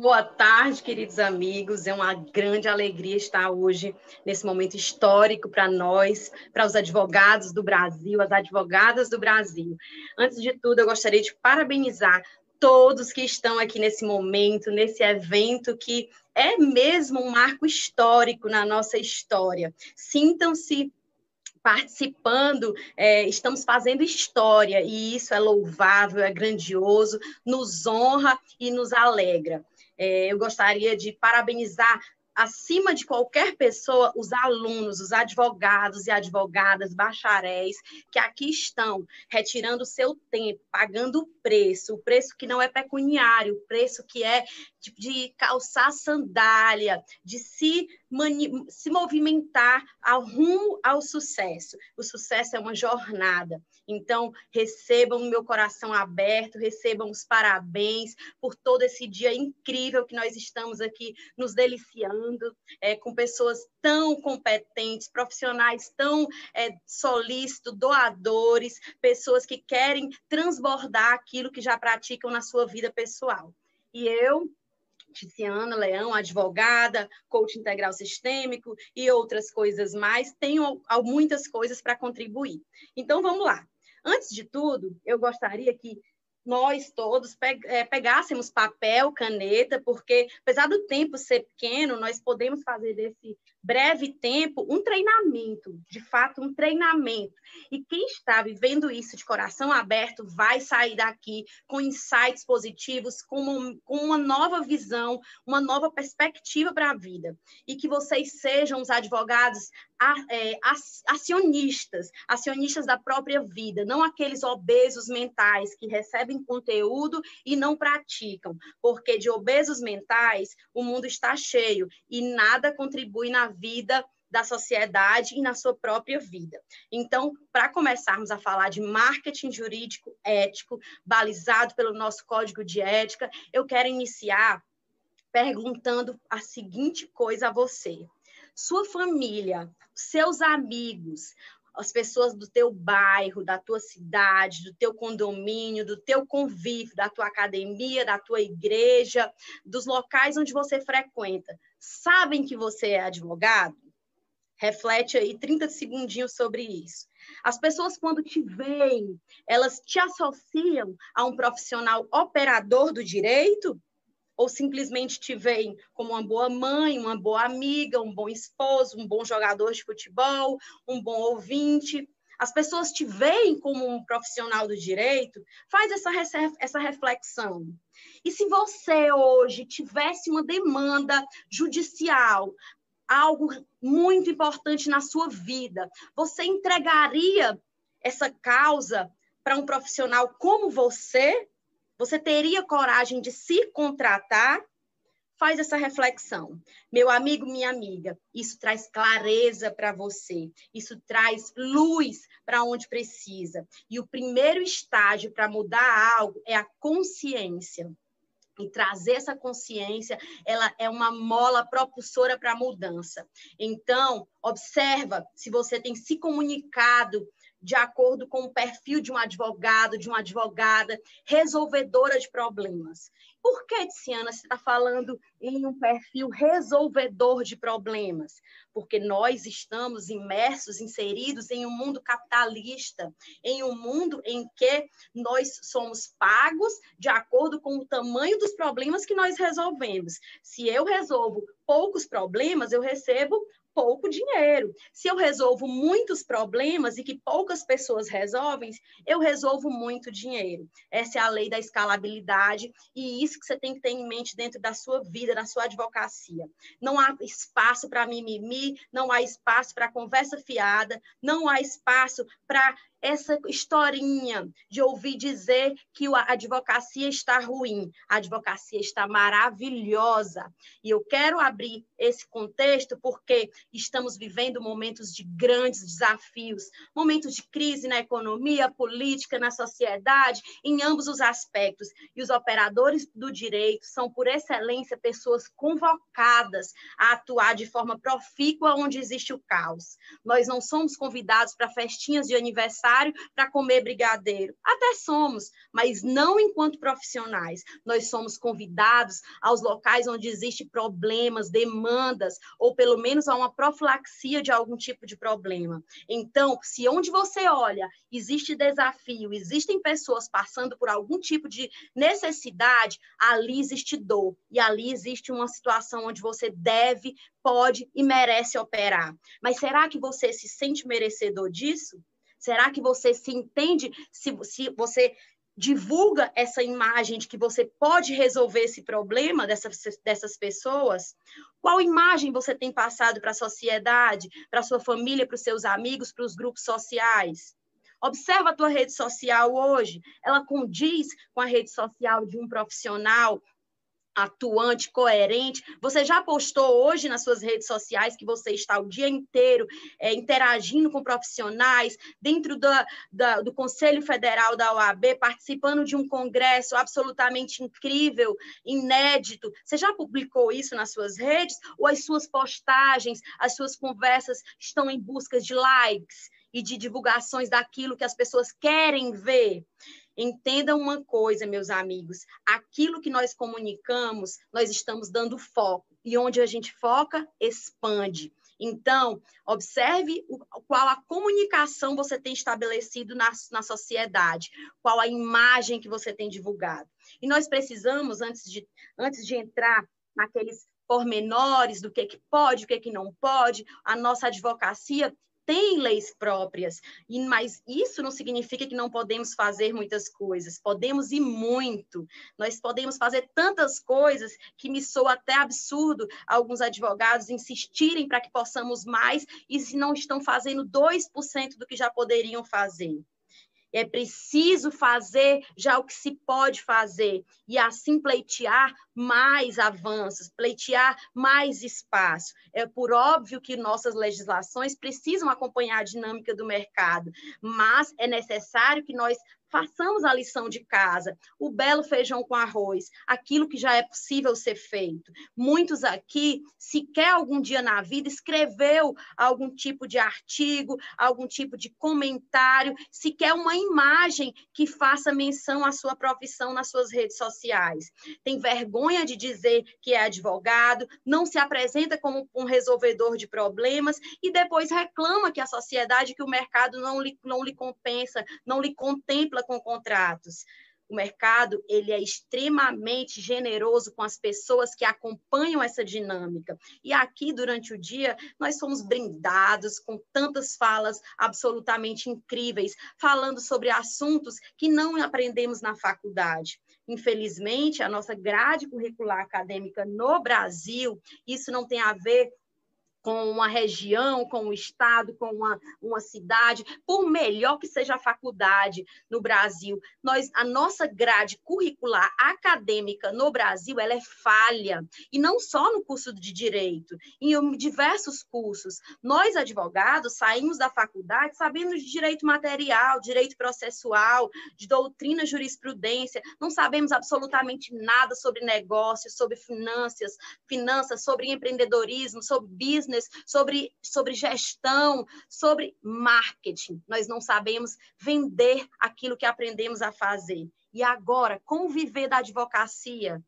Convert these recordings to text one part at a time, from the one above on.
Boa tarde, queridos amigos. É uma grande alegria estar hoje nesse momento histórico para nós, para os advogados do Brasil, as advogadas do Brasil. Antes de tudo, eu gostaria de parabenizar todos que estão aqui nesse momento, nesse evento que é mesmo um marco histórico na nossa história. Sintam-se participando, é, estamos fazendo história, e isso é louvável, é grandioso, nos honra e nos alegra. É, eu gostaria de parabenizar acima de qualquer pessoa, os alunos, os advogados e advogadas, bacharéis, que aqui estão retirando o seu tempo, pagando o preço, o preço que não é pecuniário, o preço que é de, de calçar sandália, de se, mani, se movimentar ao rumo ao sucesso. O sucesso é uma jornada. Então, recebam o meu coração aberto, recebam os parabéns por todo esse dia incrível que nós estamos aqui nos deliciando, é, com pessoas tão competentes, profissionais tão é, solícitos, doadores, pessoas que querem transbordar aquilo que já praticam na sua vida pessoal. E eu Ticiana Leão, advogada, coach integral sistêmico e outras coisas mais. Tenho muitas coisas para contribuir. Então, vamos lá. Antes de tudo, eu gostaria que nós todos é, pegássemos papel, caneta, porque apesar do tempo ser pequeno, nós podemos fazer desse breve tempo um treinamento, de fato, um treinamento. E quem está vivendo isso de coração aberto vai sair daqui com insights positivos, com uma, com uma nova visão, uma nova perspectiva para a vida. E que vocês sejam os advogados é, acionistas, acionistas da própria vida, não aqueles obesos mentais que recebem conteúdo e não praticam, porque de obesos mentais o mundo está cheio e nada contribui na vida da sociedade e na sua própria vida. Então, para começarmos a falar de marketing jurídico ético, balizado pelo nosso código de ética, eu quero iniciar perguntando a seguinte coisa a você: sua família, seus amigos, as pessoas do teu bairro, da tua cidade, do teu condomínio, do teu convívio, da tua academia, da tua igreja, dos locais onde você frequenta, sabem que você é advogado? Reflete aí 30 segundinhos sobre isso. As pessoas, quando te veem, elas te associam a um profissional operador do direito? ou simplesmente te veem como uma boa mãe, uma boa amiga, um bom esposo, um bom jogador de futebol, um bom ouvinte. As pessoas te veem como um profissional do direito, faz essa, essa reflexão. E se você hoje tivesse uma demanda judicial, algo muito importante na sua vida, você entregaria essa causa para um profissional como você? Você teria coragem de se contratar? Faz essa reflexão. Meu amigo, minha amiga, isso traz clareza para você, isso traz luz para onde precisa. E o primeiro estágio para mudar algo é a consciência. E trazer essa consciência, ela é uma mola propulsora para a mudança. Então, observa se você tem se comunicado de acordo com o perfil de um advogado, de uma advogada, resolvedora de problemas. Por que, Tiziana, você está falando em um perfil resolvedor de problemas? Porque nós estamos imersos, inseridos em um mundo capitalista, em um mundo em que nós somos pagos de acordo com o tamanho dos problemas que nós resolvemos. Se eu resolvo poucos problemas, eu recebo pouco dinheiro. Se eu resolvo muitos problemas e que poucas pessoas resolvem, eu resolvo muito dinheiro. Essa é a lei da escalabilidade e isso que você tem que ter em mente dentro da sua vida, na sua advocacia. Não há espaço para mimimi, não há espaço para conversa fiada, não há espaço para essa historinha de ouvir dizer que a advocacia está ruim. A advocacia está maravilhosa. E eu quero abrir esse contexto porque estamos vivendo momentos de grandes desafios, momentos de crise na economia, política, na sociedade, em ambos os aspectos. E os operadores do direito são, por excelência, pessoas convocadas a atuar de forma profícua onde existe o caos. Nós não somos convidados para festinhas de aniversário para comer brigadeiro. Até somos, mas não enquanto profissionais. Nós somos convidados aos locais onde existem problemas, demandas, ou pelo menos há uma profilaxia de algum tipo de problema. Então, se onde você olha existe desafio, existem pessoas passando por algum tipo de necessidade, ali existe dor e ali existe uma situação onde você deve, pode e merece operar. Mas será que você se sente merecedor disso? Será que você se entende se, se você divulga essa imagem de que você pode resolver esse problema dessas, dessas pessoas? Qual imagem você tem passado para a sociedade, para a sua família, para os seus amigos, para os grupos sociais? Observa a tua rede social hoje, ela condiz com a rede social de um profissional atuante, coerente. Você já postou hoje nas suas redes sociais que você está o dia inteiro é, interagindo com profissionais, dentro da, da, do Conselho Federal da OAB, participando de um congresso absolutamente incrível, inédito. Você já publicou isso nas suas redes? Ou as suas postagens, as suas conversas estão em busca de likes? e de divulgações daquilo que as pessoas querem ver. Entendam uma coisa, meus amigos: aquilo que nós comunicamos, nós estamos dando foco. E onde a gente foca, expande. Então, observe o, qual a comunicação você tem estabelecido na, na sociedade, qual a imagem que você tem divulgado. E nós precisamos, antes de, antes de entrar naqueles pormenores do que, que pode, o que, que não pode, a nossa advocacia tem leis próprias, e, mas isso não significa que não podemos fazer muitas coisas, podemos ir muito, nós podemos fazer tantas coisas que me soa até absurdo alguns advogados insistirem para que possamos mais e se não estão fazendo 2% do que já poderiam fazer. É preciso fazer já o que se pode fazer e assim pleitear mais avanços, pleitear mais espaço. É por óbvio que nossas legislações precisam acompanhar a dinâmica do mercado, mas é necessário que nós façamos a lição de casa, o belo feijão com arroz, aquilo que já é possível ser feito. Muitos aqui, sequer algum dia na vida, escreveu algum tipo de artigo, algum tipo de comentário, sequer uma imagem que faça menção à sua profissão nas suas redes sociais. Tem vergonha de dizer que é advogado, não se apresenta como um resolvedor de problemas e depois reclama que a sociedade, que o mercado não lhe, não lhe compensa, não lhe contempla com contratos. O mercado ele é extremamente generoso com as pessoas que acompanham essa dinâmica. E aqui, durante o dia, nós somos brindados com tantas falas absolutamente incríveis, falando sobre assuntos que não aprendemos na faculdade. Infelizmente, a nossa grade curricular acadêmica no Brasil, isso não tem a ver com uma região, com um estado, com uma, uma cidade, por melhor que seja a faculdade no Brasil, nós, a nossa grade curricular acadêmica no Brasil ela é falha, e não só no curso de direito, em diversos cursos. Nós, advogados, saímos da faculdade sabendo de direito material, direito processual, de doutrina jurisprudência, não sabemos absolutamente nada sobre negócios, sobre finanças, finanças, sobre empreendedorismo, sobre business, business, sobre, sobre gestão, sobre marketing. Nós não sabemos vender aquilo que aprendemos a fazer. E agora, conviver da advocacia,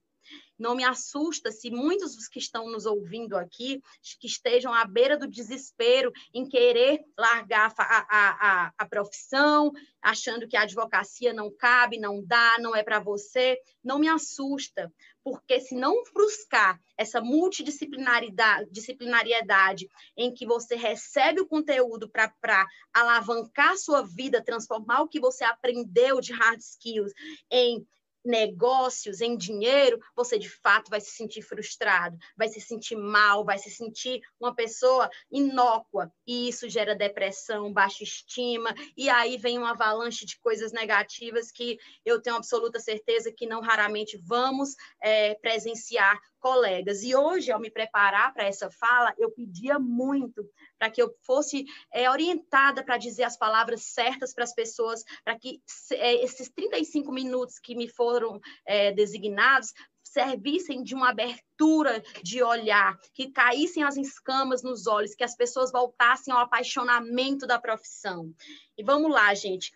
não me assusta se muitos dos que estão nos ouvindo aqui, que estejam à beira do desespero em querer largar a, a, a profissão, achando que a advocacia não cabe, não dá, não é para você, não me assusta, porque se não frustrar essa multidisciplinariedade em que você recebe o conteúdo para alavancar sua vida, transformar o que você aprendeu de hard skills em negócios, em dinheiro, você de fato vai se sentir frustrado, vai se sentir mal, vai se sentir uma pessoa inócua, e isso gera depressão, baixa estima, e aí vem uma avalanche de coisas negativas que eu tenho absoluta certeza que não raramente vamos é, presenciar colegas. E hoje, ao me preparar para essa fala, eu pedia muito para que eu fosse é, orientada para dizer as palavras certas para as pessoas, para que é, esses 35 minutos que me foram é, designados servissem de uma abertura de olhar, que caíssem as escamas nos olhos, que as pessoas voltassem ao apaixonamento da profissão. E vamos lá, gente.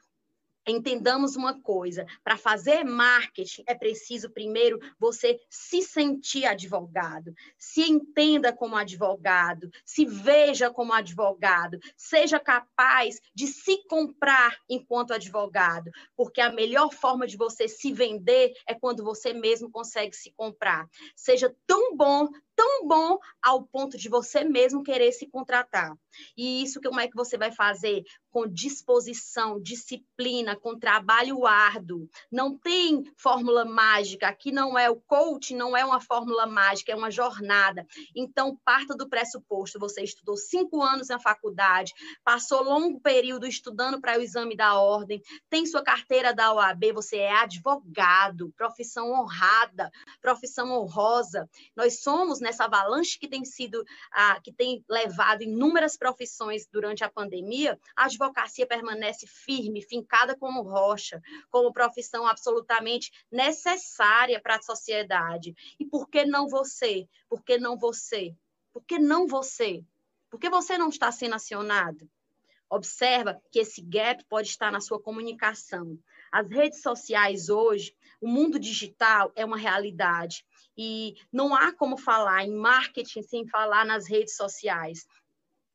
Entendamos uma coisa: para fazer marketing é preciso primeiro você se sentir advogado, se entenda como advogado, se veja como advogado, seja capaz de se comprar enquanto advogado, porque a melhor forma de você se vender é quando você mesmo consegue se comprar. Seja tão bom, tão bom ao ponto de você mesmo querer se contratar. E isso como é que você vai fazer? Com disposição, disciplina, com trabalho árduo. Não tem fórmula mágica. Aqui não é o coach, não é uma fórmula mágica, é uma jornada. Então, parta do pressuposto. Você estudou cinco anos na faculdade, passou longo período estudando para o exame da ordem, tem sua carteira da OAB, você é advogado, profissão honrada, profissão honrosa. Nós somos nessa avalanche que tem sido, ah, que tem levado inúmeras profissões durante a pandemia, a advocacia permanece firme, fincada como rocha, como profissão absolutamente necessária para a sociedade. E por que não você? Por que não você? Por que não você? Por que você não está sendo acionado? Observa que esse gap pode estar na sua comunicação. As redes sociais hoje, o mundo digital é uma realidade. E não há como falar em marketing sem falar nas redes sociais.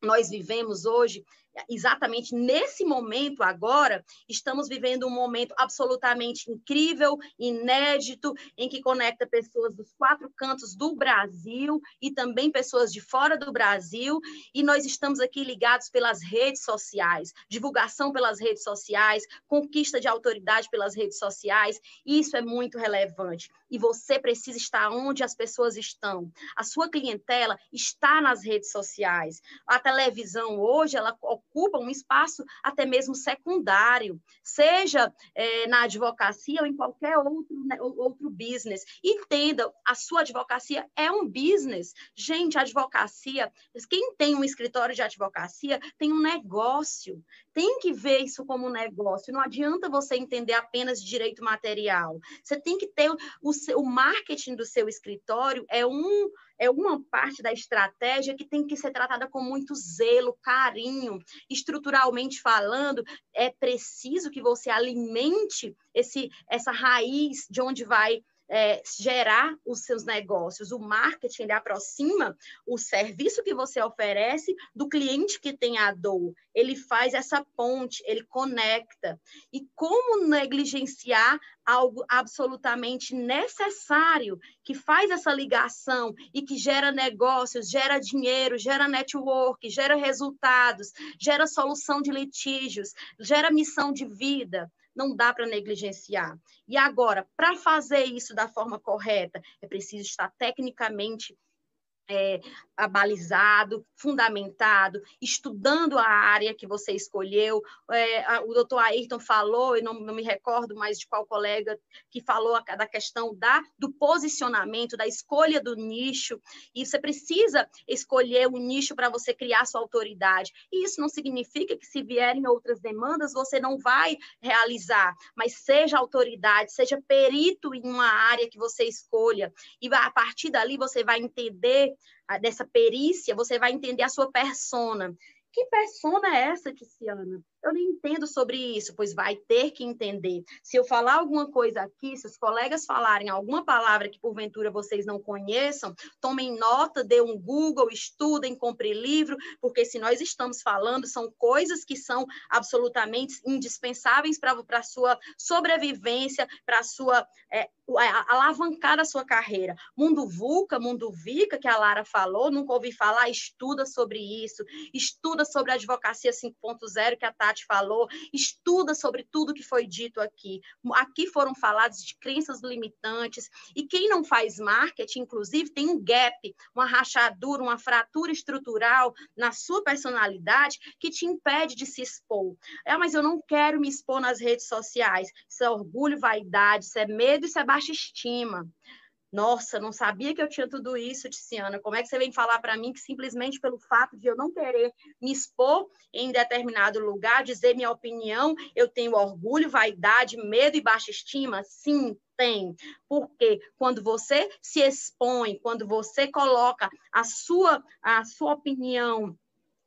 Nós vivemos hoje exatamente nesse momento agora, estamos vivendo um momento absolutamente incrível, inédito, em que conecta pessoas dos quatro cantos do Brasil e também pessoas de fora do Brasil, e nós estamos aqui ligados pelas redes sociais, divulgação pelas redes sociais, conquista de autoridade pelas redes sociais, isso é muito relevante. E você precisa estar onde as pessoas estão. A sua clientela está nas redes sociais. A televisão hoje, ela ocupa um espaço até mesmo secundário, seja é, na advocacia ou em qualquer outro, né, outro business. Entenda, a sua advocacia é um business. Gente, advocacia, quem tem um escritório de advocacia tem um negócio tem que ver isso como um negócio. Não adianta você entender apenas direito material. Você tem que ter o, o marketing do seu escritório é um é uma parte da estratégia que tem que ser tratada com muito zelo, carinho. Estruturalmente falando, é preciso que você alimente esse essa raiz de onde vai é, gerar os seus negócios. O marketing ele aproxima o serviço que você oferece do cliente que tem a dor. Ele faz essa ponte, ele conecta. E como negligenciar algo absolutamente necessário que faz essa ligação e que gera negócios, gera dinheiro, gera network, gera resultados, gera solução de litígios, gera missão de vida não dá para negligenciar. E agora, para fazer isso da forma correta, é preciso estar tecnicamente é, abalizado, fundamentado, estudando a área que você escolheu. É, a, o doutor Ayrton falou, e não, não, me recordo mais de qual colega que falou a, da questão da, do posicionamento, da escolha do nicho, e você precisa escolher o um nicho para você criar sua autoridade. E isso não significa que se vierem outras demandas, você não vai realizar, mas seja autoridade, seja perito em uma área que você escolha, e a partir dali você vai entender dessa perícia, você vai entender a sua persona. Que persona é essa, Tiziana? Eu não entendo sobre isso, pois vai ter que entender. Se eu falar alguma coisa aqui, se os colegas falarem alguma palavra que porventura vocês não conheçam, tomem nota, dê um Google, estudem, compre livro, porque se nós estamos falando, são coisas que são absolutamente indispensáveis para a sua sobrevivência, para a sua é, alavancar a sua carreira. Mundo VUCA, Mundo VICA, que a Lara falou, nunca ouvi falar, estuda sobre isso, estuda sobre a advocacia 5.0, que a Tati falou, estuda sobre tudo que foi dito aqui. Aqui foram falados de crenças limitantes, e quem não faz marketing, inclusive, tem um gap, uma rachadura, uma fratura estrutural na sua personalidade que te impede de se expor. É, mas eu não quero me expor nas redes sociais. Isso é orgulho, vaidade, isso é medo, isso é baixa estima. Nossa, não sabia que eu tinha tudo isso, Tiziana. Como é que você vem falar para mim que simplesmente pelo fato de eu não querer me expor em determinado lugar, dizer minha opinião, eu tenho orgulho, vaidade, medo e baixa estima? Sim, tem. Porque quando você se expõe, quando você coloca a sua, a sua opinião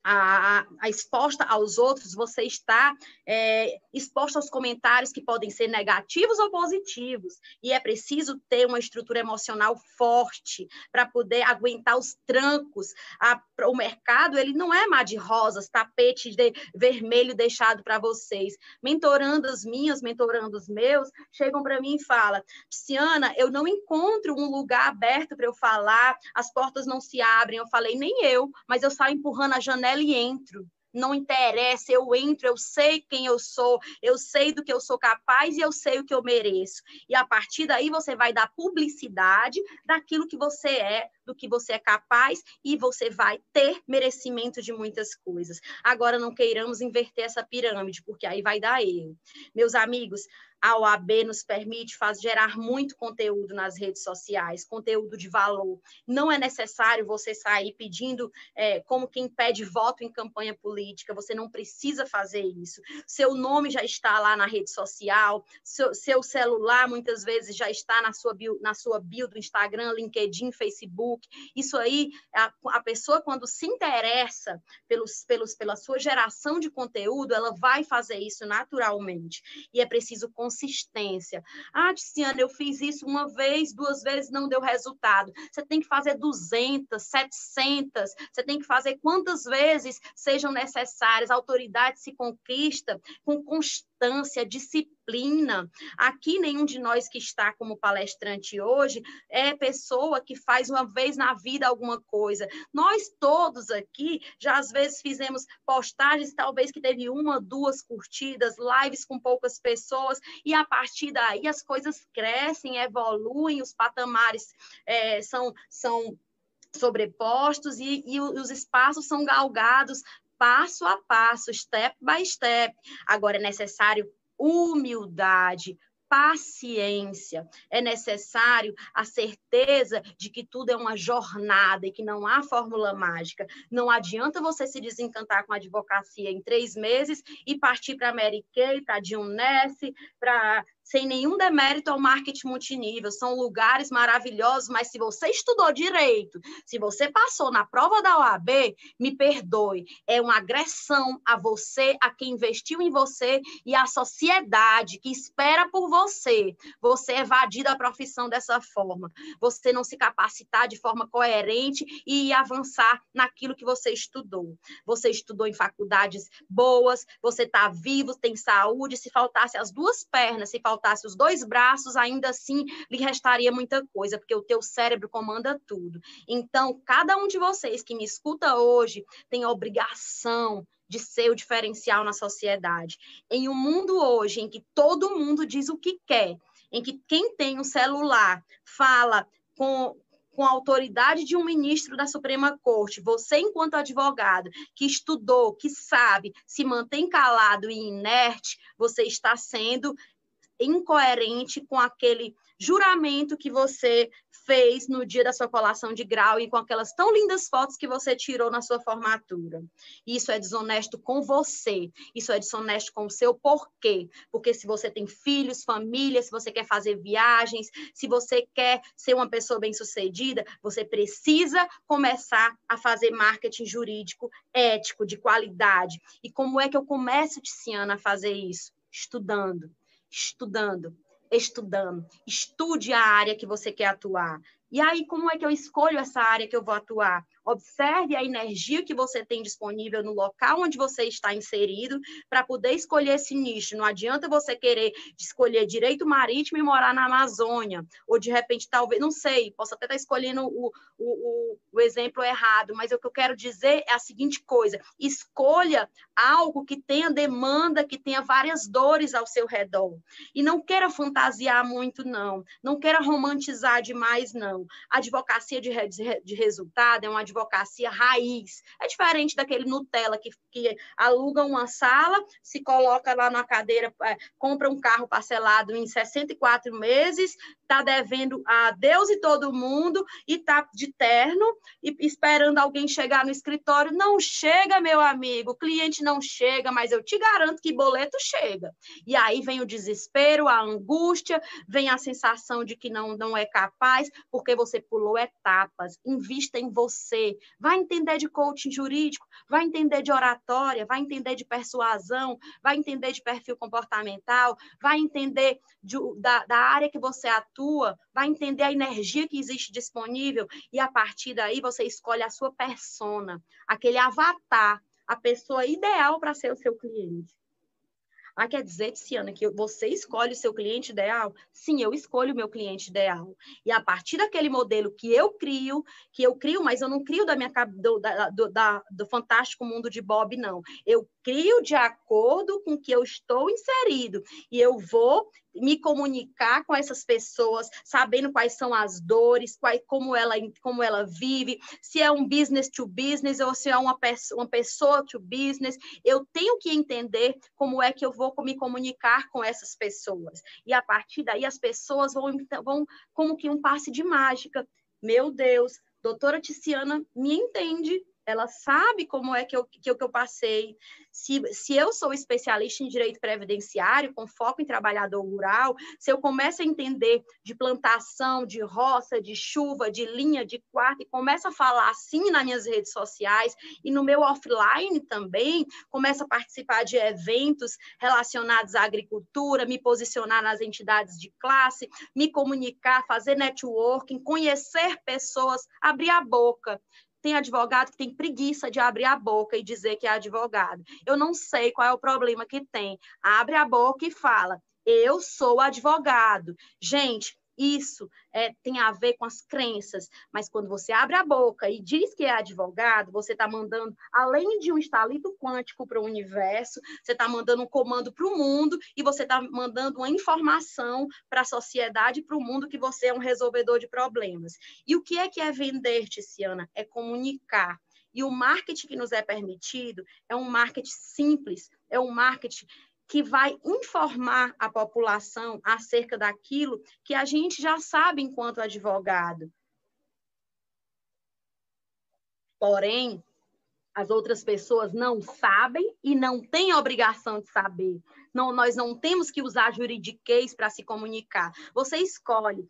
a, a, exposta aos outros, você está é, exposta aos comentários que podem ser negativos ou positivos. E é preciso ter uma estrutura emocional forte para poder aguentar os trancos. A, o mercado ele não é mar de rosas, tapete de vermelho deixado para vocês. Mentorandas minhas, mentorandos meus, chegam para mim e falam: Tiziana, eu não encontro um lugar aberto para eu falar, as portas não se abrem. Eu falei, nem eu, mas eu saio empurrando a janela janela e entro. Não interessa, eu entro, eu sei quem eu sou, eu sei do que eu sou capaz e eu sei o que eu mereço. E a partir daí você vai dar publicidade daquilo que você é, do que você é capaz e você vai ter merecimento de muitas coisas. Agora não queiramos inverter essa pirâmide, porque aí vai dar erro. Meus amigos, a OAB nos permite faz, gerar muito conteúdo nas redes sociais, conteúdo de valor. Não é necessário você sair pedindo é, como quem pede voto em campanha política, você não precisa fazer isso. Seu nome já está lá na rede social, seu, seu celular muitas vezes já está na sua, bio, na sua bio do Instagram, LinkedIn, Facebook. Isso aí, a, a pessoa, quando se interessa pelos, pelos, pela sua geração de conteúdo, ela vai fazer isso naturalmente. E é preciso consistência. Ah, Tiziana, eu fiz isso uma vez, duas vezes, não deu resultado. Você tem que fazer 200, 700, você tem que fazer quantas vezes sejam necessárias. A autoridade se conquista com constância, disciplina. Aqui, nenhum de nós que está como palestrante hoje é pessoa que faz uma vez na vida alguma coisa. Nós todos aqui já às vezes fizemos postagens, talvez que teve uma, duas curtidas, lives com poucas pessoas, e a partir daí as coisas crescem, evoluem, os patamares é, são, são sobrepostos e, e os espaços são galgados passo a passo, step by step. Agora é necessário humildade, paciência, é necessário a certeza de que tudo é uma jornada e que não há fórmula mágica. Não adianta você se desencantar com a advocacia em três meses e partir para a Mary Kay, para a Dionesse, para sem nenhum demérito ao marketing multinível, são lugares maravilhosos, mas se você estudou direito, se você passou na prova da OAB, me perdoe, é uma agressão a você, a quem investiu em você e à sociedade que espera por você, você evadir da profissão dessa forma, você não se capacitar de forma coerente e avançar naquilo que você estudou. Você estudou em faculdades boas, você está vivo, tem saúde, se faltasse as duas pernas, se faltasse faltasse os dois braços, ainda assim lhe restaria muita coisa, porque o teu cérebro comanda tudo. Então, cada um de vocês que me escuta hoje tem a obrigação de ser o diferencial na sociedade. Em um mundo hoje em que todo mundo diz o que quer, em que quem tem um celular fala com, com a autoridade de um ministro da Suprema Corte, você, enquanto advogado, que estudou, que sabe, se mantém calado e inerte, você está sendo incoerente com aquele juramento que você fez no dia da sua colação de grau e com aquelas tão lindas fotos que você tirou na sua formatura. Isso é desonesto com você, isso é desonesto com o seu porquê. Porque se você tem filhos, família, se você quer fazer viagens, se você quer ser uma pessoa bem-sucedida, você precisa começar a fazer marketing jurídico ético, de qualidade. E como é que eu começo, Tiziana, a fazer isso? Estudando estudando, estudando. Estude a área que você quer atuar. E aí, como é que eu escolho essa área que eu vou atuar? Observe a energia que você tem disponível no local onde você está inserido para poder escolher esse nicho. Não adianta você querer escolher direito marítimo e morar na Amazônia, ou de repente, talvez, não sei, posso até estar escolhendo o, o, o, exemplo errado, mas o que eu quero dizer é a seguinte coisa: escolha algo que tenha demanda, que tenha várias dores ao seu redor. E não queira fantasiar muito, não. Não queira romantizar demais, não. A advocacia de, de resultado é uma advocacia raiz. É diferente daquele Nutella que, que aluga uma sala, se coloca lá na cadeira, é, compra um carro parcelado em 64 meses, está devendo a Deus e todo mundo e está de terno e esperando alguém chegar no escritório. Não chega, meu amigo, o cliente não chega, mas eu te garanto que boleto chega. E aí vem o desespero, a angústia, vem a sensação de que não, não é capaz, porque você pulou etapas. Invista em você. Vai entender de coaching jurídico, vai entender de oratória, vai entender de persuasão, vai entender de perfil comportamental, vai entender de, da, da área que você atua, vai entender a energia que existe disponível e a partir daí você escolhe a sua persona, aquele avatar, a pessoa ideal para ser o seu cliente. Ah, quer dizer, Tiziana, que você escolhe o seu cliente ideal? Sim, eu escolho o meu cliente ideal. E a partir daquele modelo que eu crio, que eu crio, mas eu não crio da minha do, da, do, da, do fantástico mundo de Bob, não. Eu crio de acordo com que eu estou inserido. E eu vou me comunicar com essas pessoas, sabendo quais são as dores, qual, como, ela, como ela vive, se é um business to business ou se é uma, uma pessoa to business. Eu tenho que entender como é que eu vou me comunicar com essas pessoas. E a partir daí as pessoas vão, vão como que um passe de mágica. Meu Deus, doutora Tiziana me entende, ela sabe como é que eu, que eu, que eu passei. Se, se eu sou especialista em direito previdenciário, com foco em trabalhador rural, se eu começo a entender de plantação, de roça, de chuva, de linha, de quarto, e começo a falar assim nas minhas redes sociais e no meu offline também, começo a participar de eventos relacionados à agricultura, me posicionar nas entidades de classe, me comunicar, fazer networking, conhecer pessoas, abrir a boca. Tem advogado que tem preguiça de abrir a boca e dizer que é advogado. Eu não sei qual é o problema que tem. Abre a boca e fala: eu sou advogado. Gente, isso é, tem a ver com as crenças, mas quando você abre a boca e diz que é advogado, você está mandando, além de um estalito quântico para o universo, você está mandando um comando para o mundo e você está mandando uma informação para a sociedade para o mundo que você é um resolvedor de problemas. E o que é que é vender, Tiziana? É comunicar. E o marketing que nos é permitido é um marketing simples, é um marketing que vai informar a população acerca daquilo que a gente já sabe enquanto advogado. Porém, as outras pessoas não sabem e não têm obrigação de saber. Não, nós não temos que usar juridiquês para se comunicar. Você escolhe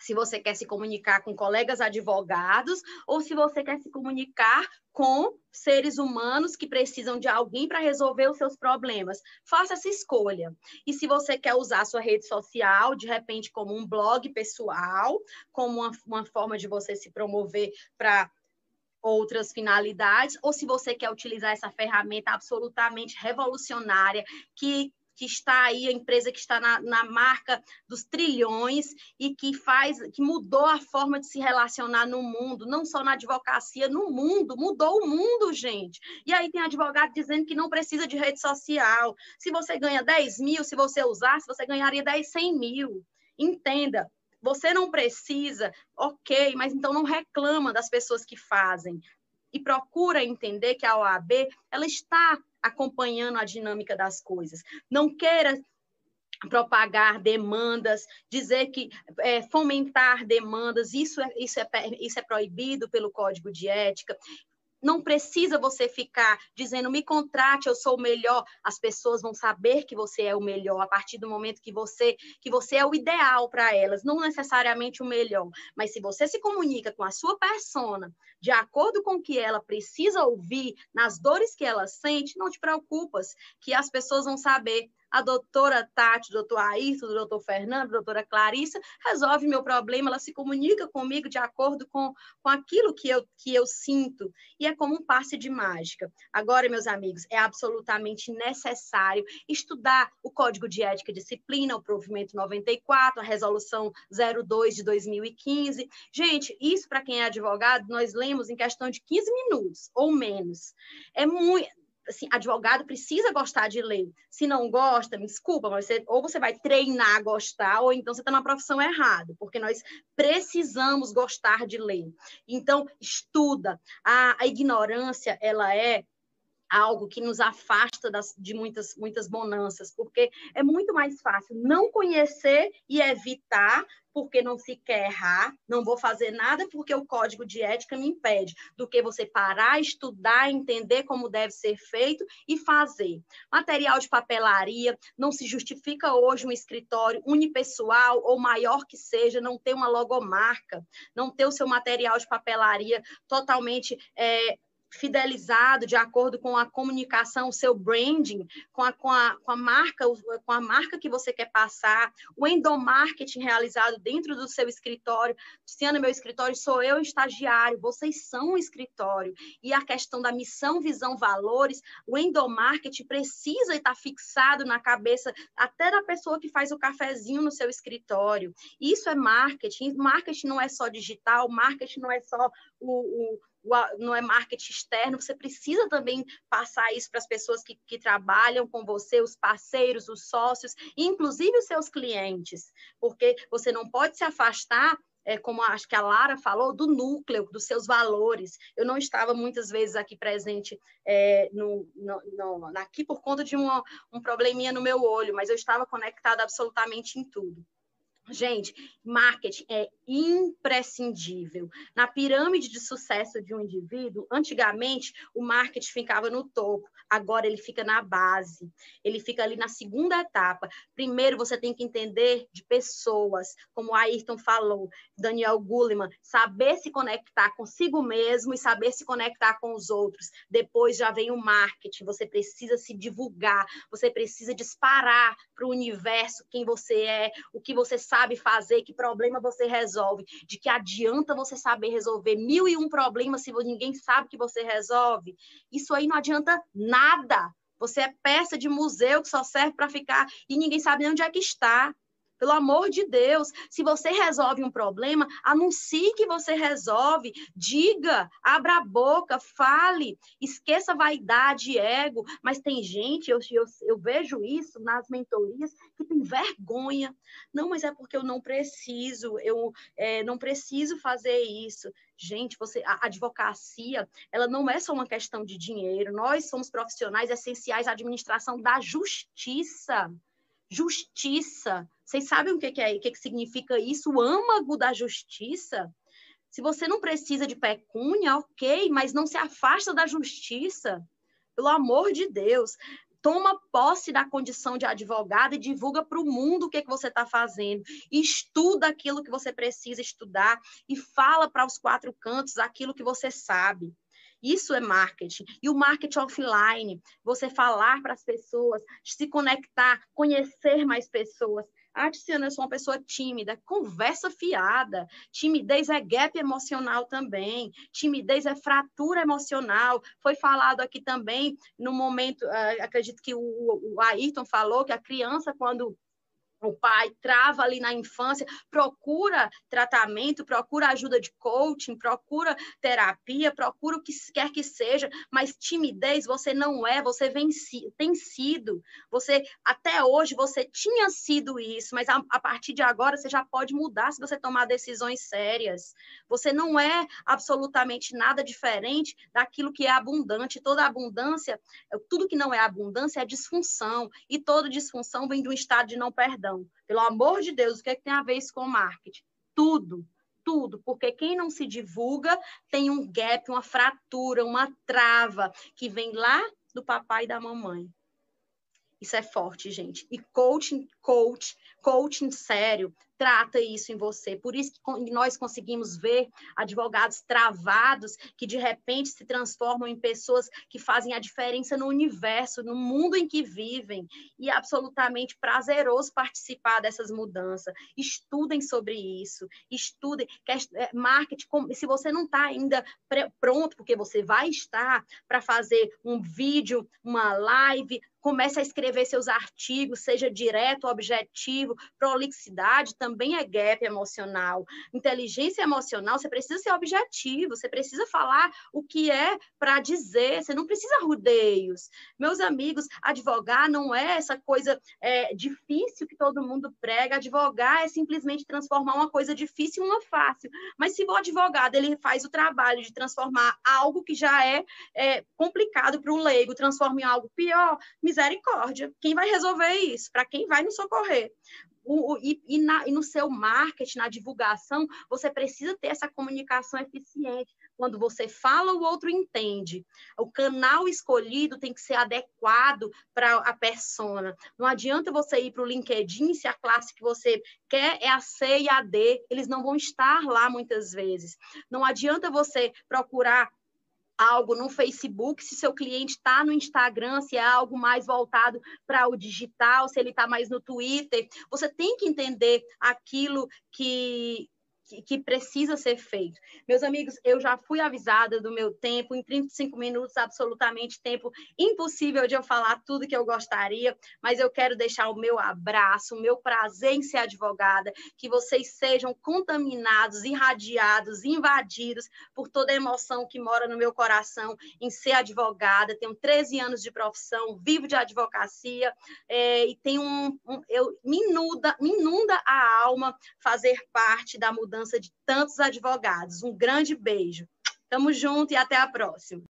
se você quer se comunicar com colegas advogados ou se você quer se comunicar com seres humanos que precisam de alguém para resolver os seus problemas. Faça essa escolha. E se você quer usar a sua rede social, de repente, como um blog pessoal, como uma, uma forma de você se promover para outras finalidades, ou se você quer utilizar essa ferramenta absolutamente revolucionária que que está aí, a empresa que está na, na marca dos trilhões e que faz, que mudou a forma de se relacionar no mundo, não só na advocacia, no mundo, mudou o mundo, gente. E aí tem advogado dizendo que não precisa de rede social. Se você ganha 10 mil, se você usasse, você ganharia 10, 100 mil. Entenda, você não precisa, ok, mas então não reclama das pessoas que fazem. E procura entender que a OAB ela está acompanhando a dinâmica das coisas. Não queira propagar demandas, dizer que é, fomentar demandas, isso é, isso, é, isso é proibido pelo Código de Ética não precisa você ficar dizendo me contrate, eu sou o melhor. As pessoas vão saber que você é o melhor a partir do momento que você que você é o ideal para elas, não necessariamente o melhor, mas se você se comunica com a sua persona de acordo com o que ela precisa ouvir, nas dores que ela sente, não te preocupas, que as pessoas vão saber a doutora Tati, o doutor Ayrton, doutor Fernando, a doutora Clarissa, resolve meu problema, ela se comunica comigo de acordo com, com aquilo que eu, que eu sinto, e é como um passe de mágica. Agora, meus amigos, é absolutamente necessário estudar o Código de Ética e Disciplina, o Provimento 94, a Resolução 02 de 2015. Gente, isso para quem é advogado, nós lemos em questão de 15 minutos ou menos. É muito assim, advogado precisa gostar de ler. Se não gosta, me desculpa, mas você, ou você vai treinar a gostar, ou então você está na profissão errada, porque nós precisamos gostar de ler. Então, estuda. A, a ignorância, ela é algo que nos afasta das, de muitas, muitas bonanças, porque é muito mais fácil não conhecer e evitar, porque não se quer errar, não vou fazer nada porque o código de ética me impede, do que você parar, estudar, entender como deve ser feito e fazer. Material de papelaria, não se justifica hoje um escritório unipessoal ou maior que seja, não ter uma logomarca, não ter o seu material de papelaria totalmente. É, fidelizado de acordo com a comunicação, o seu branding, com a, com a, com a marca, com a marca que você quer passar, o endomarketing realizado dentro do seu escritório. Luciana, meu escritório sou eu estagiário, vocês são um escritório. E a questão da missão, visão, valores, o endomarketing precisa estar fixado na cabeça até da pessoa que faz o cafezinho no seu escritório. Isso é marketing. Marketing não é só digital, marketing não é só o, o não é marketing externo, você precisa também passar isso para as pessoas que, que trabalham com você, os parceiros, os sócios, inclusive os seus clientes, porque você não pode se afastar é, como acho que a Lara falou, do núcleo, dos seus valores. Eu não estava muitas vezes aqui presente é, no, no, no, aqui por conta de uma, um probleminha no meu olho, mas eu estava conectada absolutamente em tudo. Gente, marketing é imprescindível. Na pirâmide de sucesso de um indivíduo, antigamente o marketing ficava no topo, agora ele fica na base. Ele fica ali na segunda etapa. Primeiro você tem que entender de pessoas, como Ayrton falou, Daniel Goleman, saber se conectar consigo mesmo e saber se conectar com os outros. Depois já vem o marketing, você precisa se divulgar, você precisa disparar para o universo quem você é, o que você sabe sabe fazer, que problema você resolve, de que adianta você saber resolver mil e um problemas se ninguém sabe que você resolve. Isso aí não adianta nada. Você é peça de museu que só serve para ficar e ninguém sabe nem onde é que está. Pelo amor de Deus, se você resolve um problema, anuncie que você resolve, diga, abra a boca, fale, esqueça vaidade ego. Mas tem gente, eu, eu, eu vejo isso nas mentorias, que tem vergonha. Não, mas é porque eu não preciso, eu é, não preciso fazer isso. Gente, você, a advocacia, ela não é só uma questão de dinheiro. Nós somos profissionais essenciais à administração da justiça. Justiça. Vocês sabem o que, que é, o que, que significa isso? O âmago da justiça. Se você não precisa de pecúnia, ok, mas não se afasta da justiça. Pelo amor de Deus, toma posse da condição de advogado e divulga para o mundo o que, que você está fazendo. Estuda aquilo que você precisa estudar e fala para os quatro cantos aquilo que você sabe. Isso é marketing. E o marketing offline, você falar para as pessoas, se conectar, conhecer mais pessoas. Ah, Tiziana, eu sou uma pessoa tímida. Conversa fiada. Timidez é gap emocional também. Timidez é fratura emocional. Foi falado aqui também no momento, uh, acredito que o, o Ayrton falou que a criança, quando o pai trava ali na infância, procura tratamento, procura ajuda de coaching, procura terapia, procura o que quer que seja, mas timidez você não é, você vem, tem sido. Você até hoje você tinha sido isso, mas a, a partir de agora você já pode mudar se você tomar decisões sérias. Você não é absolutamente nada diferente daquilo que é abundante. Toda abundância, tudo que não é abundância é disfunção, e toda disfunção vem de um estado de não perdão. Pelo amor de Deus, o que, é que tem a ver isso com marketing? Tudo, tudo, porque quem não se divulga tem um gap, uma fratura, uma trava que vem lá do papai e da mamãe. Isso é forte, gente. E coaching, coach, coaching sério, trata isso em você. Por isso que nós conseguimos ver advogados travados que de repente se transformam em pessoas que fazem a diferença no universo, no mundo em que vivem. E é absolutamente prazeroso participar dessas mudanças. Estudem sobre isso, estudem. É, marketing, se você não está ainda pronto, porque você vai estar para fazer um vídeo, uma live, comece a escrever seus artigos, seja direto, objetivo, prolixidade também também é gap emocional. Inteligência emocional, você precisa ser objetivo, você precisa falar o que é para dizer, você não precisa rodeios. Meus amigos, advogar não é essa coisa é, difícil que todo mundo prega, advogar é simplesmente transformar uma coisa difícil em uma fácil. Mas se o advogado ele faz o trabalho de transformar algo que já é, é complicado para o leigo, transforma em algo pior, misericórdia. Quem vai resolver isso? Para quem vai nos socorrer? O, o, e, e, na, e, no seu marketing, na divulgação, você precisa ter essa comunicação eficiente. Quando você fala, o outro entende. O canal escolhido tem que ser adequado para a persona. Não adianta você ir para o LinkedIn se a classe que você quer é a C e a D, eles não vão estar lá muitas vezes. Não adianta você procurar algo no Facebook, se seu cliente está no Instagram, se é algo mais voltado para o digital, se ele está mais no Twitter. Você tem que entender aquilo que, que, que, precisa ser feito. Meus amigos, eu já fui avisada do meu tempo, em 35 minutos, absolutamente tempo impossível de eu falar tudo que eu gostaria, mas eu quero deixar o meu abraço, o meu prazer em ser advogada, que vocês sejam contaminados, irradiados, invadidos por toda a emoção que mora no meu coração em ser advogada. Tenho 13 anos de profissão, vivo de advocacia é, e tenho um, um eu me inunda, me inunda a alma fazer parte da mudança de tantos advogados. Um grande beijo. Tamo junto e até a próxima.